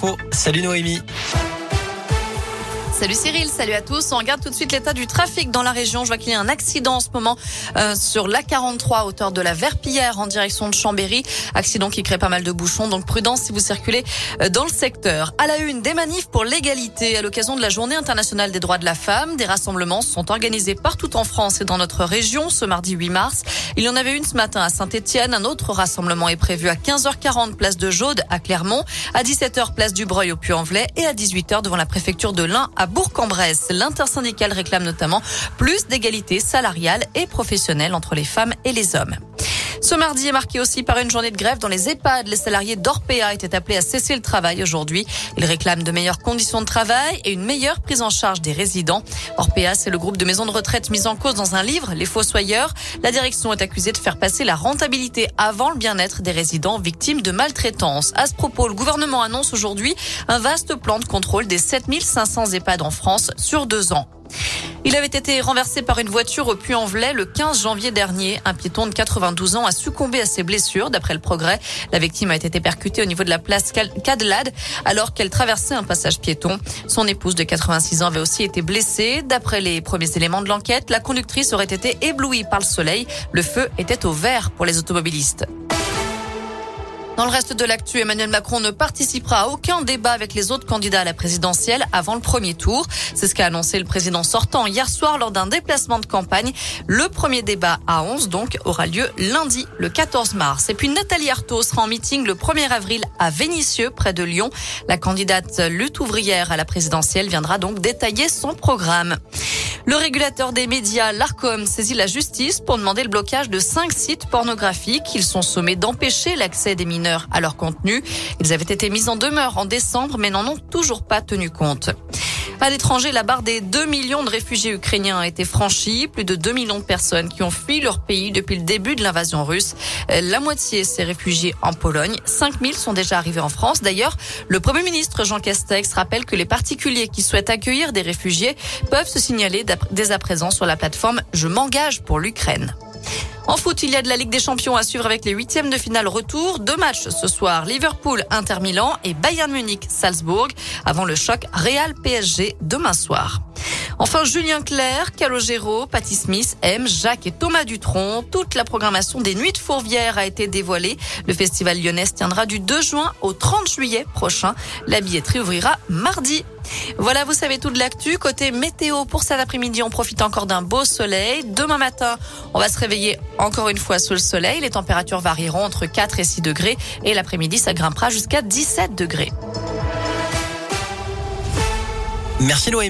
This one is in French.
Oh, salut Noémie. Salut Cyril, salut à tous. On regarde tout de suite l'état du trafic dans la région. Je vois qu'il y a un accident en ce moment euh, sur l'A43 à hauteur de la Verpillière en direction de Chambéry. Accident qui crée pas mal de bouchons, donc prudence si vous circulez euh, dans le secteur. À la une, des manifs pour l'égalité à l'occasion de la Journée internationale des droits de la femme. Des rassemblements sont organisés partout en France et dans notre région ce mardi 8 mars. Il y en avait une ce matin à Saint-Etienne. Un autre rassemblement est prévu à 15h40 place de Jaude à Clermont, à 17h place du Breuil au Puy-en-Velay et à 18h devant la préfecture de l'Ain à Bourg-en-Bresse. L'intersyndicale réclame notamment plus d'égalité salariale et professionnelle entre les femmes et les hommes. Ce mardi est marqué aussi par une journée de grève dans les EHPAD. Les salariés d'Orpea étaient appelés à cesser le travail aujourd'hui. Ils réclament de meilleures conditions de travail et une meilleure prise en charge des résidents. Orpea, c'est le groupe de maisons de retraite mis en cause dans un livre, Les Fossoyeurs. La direction est accusée de faire passer la rentabilité avant le bien-être des résidents victimes de maltraitance. À ce propos, le gouvernement annonce aujourd'hui un vaste plan de contrôle des 7500 EHPAD en France sur deux ans. Il avait été renversé par une voiture au Puy-en-Velay le 15 janvier dernier. Un piéton de 92 ans a succombé à ses blessures. D'après le progrès, la victime a été percutée au niveau de la place Cadelade alors qu'elle traversait un passage piéton. Son épouse de 86 ans avait aussi été blessée. D'après les premiers éléments de l'enquête, la conductrice aurait été éblouie par le soleil. Le feu était au vert pour les automobilistes. Dans le reste de l'actu, Emmanuel Macron ne participera à aucun débat avec les autres candidats à la présidentielle avant le premier tour. C'est ce qu'a annoncé le président sortant hier soir lors d'un déplacement de campagne. Le premier débat à 11 donc aura lieu lundi le 14 mars. Et puis Nathalie Arthaud sera en meeting le 1er avril à Vénissieux près de Lyon. La candidate lutte ouvrière à la présidentielle viendra donc détailler son programme. Le régulateur des médias, l'ARCOM, saisit la justice pour demander le blocage de cinq sites pornographiques. Ils sont sommés d'empêcher l'accès des mineurs à leur contenu. Ils avaient été mis en demeure en décembre, mais n'en ont toujours pas tenu compte. À l'étranger, la barre des 2 millions de réfugiés ukrainiens a été franchie. Plus de 2 millions de personnes qui ont fui leur pays depuis le début de l'invasion russe. La moitié s'est réfugiée en Pologne. 5 000 sont déjà arrivés en France. D'ailleurs, le Premier ministre Jean Castex rappelle que les particuliers qui souhaitent accueillir des réfugiés peuvent se signaler dès à présent sur la plateforme Je m'engage pour l'Ukraine. En foot, il y a de la Ligue des Champions à suivre avec les huitièmes de finale retour. Deux matchs ce soir, Liverpool, Inter Milan et Bayern Munich, Salzbourg, avant le choc Real PSG demain soir. Enfin, Julien Clerc, Calogero, Patty Smith, M, Jacques et Thomas Dutronc. Toute la programmation des Nuits de Fourvière a été dévoilée. Le festival lyonnais tiendra du 2 juin au 30 juillet prochain. La billetterie ouvrira mardi. Voilà, vous savez tout de l'actu. Côté météo, pour cet après-midi, on profite encore d'un beau soleil. Demain matin, on va se réveiller encore une fois sous le soleil. Les températures varieront entre 4 et 6 degrés. Et l'après-midi, ça grimpera jusqu'à 17 degrés. Merci Noémie.